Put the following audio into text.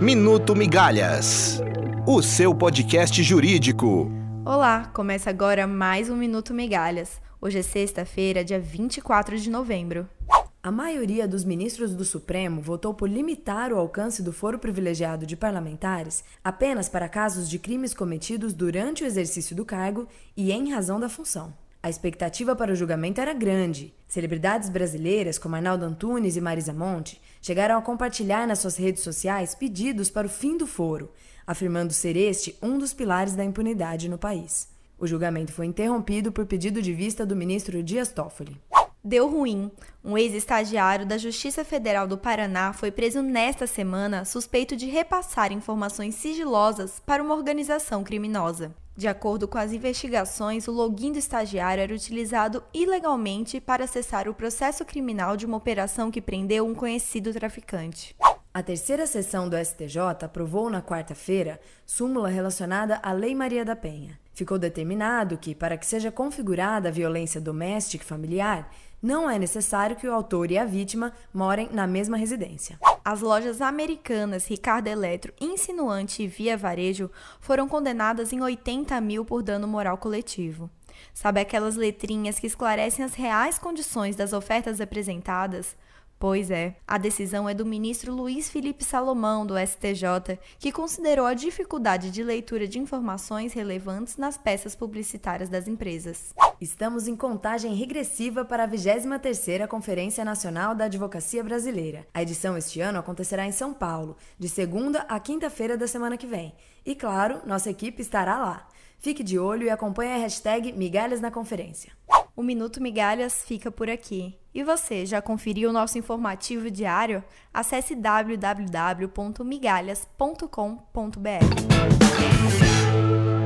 Minuto Migalhas, o seu podcast jurídico. Olá, começa agora mais um Minuto Migalhas. Hoje é sexta-feira, dia 24 de novembro. A maioria dos ministros do Supremo votou por limitar o alcance do foro privilegiado de parlamentares apenas para casos de crimes cometidos durante o exercício do cargo e em razão da função. A expectativa para o julgamento era grande. Celebridades brasileiras como Arnaldo Antunes e Marisa Monte chegaram a compartilhar nas suas redes sociais pedidos para o fim do foro, afirmando ser este um dos pilares da impunidade no país. O julgamento foi interrompido por pedido de vista do ministro Dias Toffoli. Deu ruim. Um ex-estagiário da Justiça Federal do Paraná foi preso nesta semana suspeito de repassar informações sigilosas para uma organização criminosa. De acordo com as investigações, o login do estagiário era utilizado ilegalmente para acessar o processo criminal de uma operação que prendeu um conhecido traficante. A terceira sessão do STJ aprovou na quarta-feira súmula relacionada à Lei Maria da Penha. Ficou determinado que, para que seja configurada a violência doméstica e familiar, não é necessário que o autor e a vítima morem na mesma residência. As lojas americanas Ricardo Eletro, Insinuante e Via Varejo foram condenadas em 80 mil por dano moral coletivo. Sabe aquelas letrinhas que esclarecem as reais condições das ofertas apresentadas? Pois é, a decisão é do ministro Luiz Felipe Salomão, do STJ, que considerou a dificuldade de leitura de informações relevantes nas peças publicitárias das empresas. Estamos em contagem regressiva para a 23ª Conferência Nacional da Advocacia Brasileira. A edição este ano acontecerá em São Paulo, de segunda a quinta-feira da semana que vem. E claro, nossa equipe estará lá. Fique de olho e acompanhe a hashtag Migalhas na Conferência. O Minuto Migalhas fica por aqui. E você, já conferiu o nosso informativo diário? Acesse www.migalhas.com.br.